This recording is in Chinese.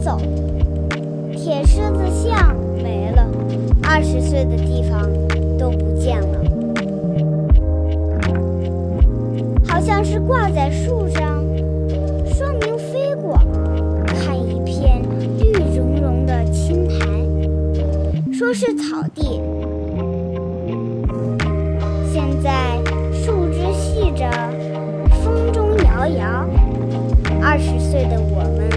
走铁狮子像没了二十岁的地方都不见了。好像是挂在树上双明飞过看一片绿茸茸的青苔说是草地。现在树枝细着风中摇摇二十岁的我们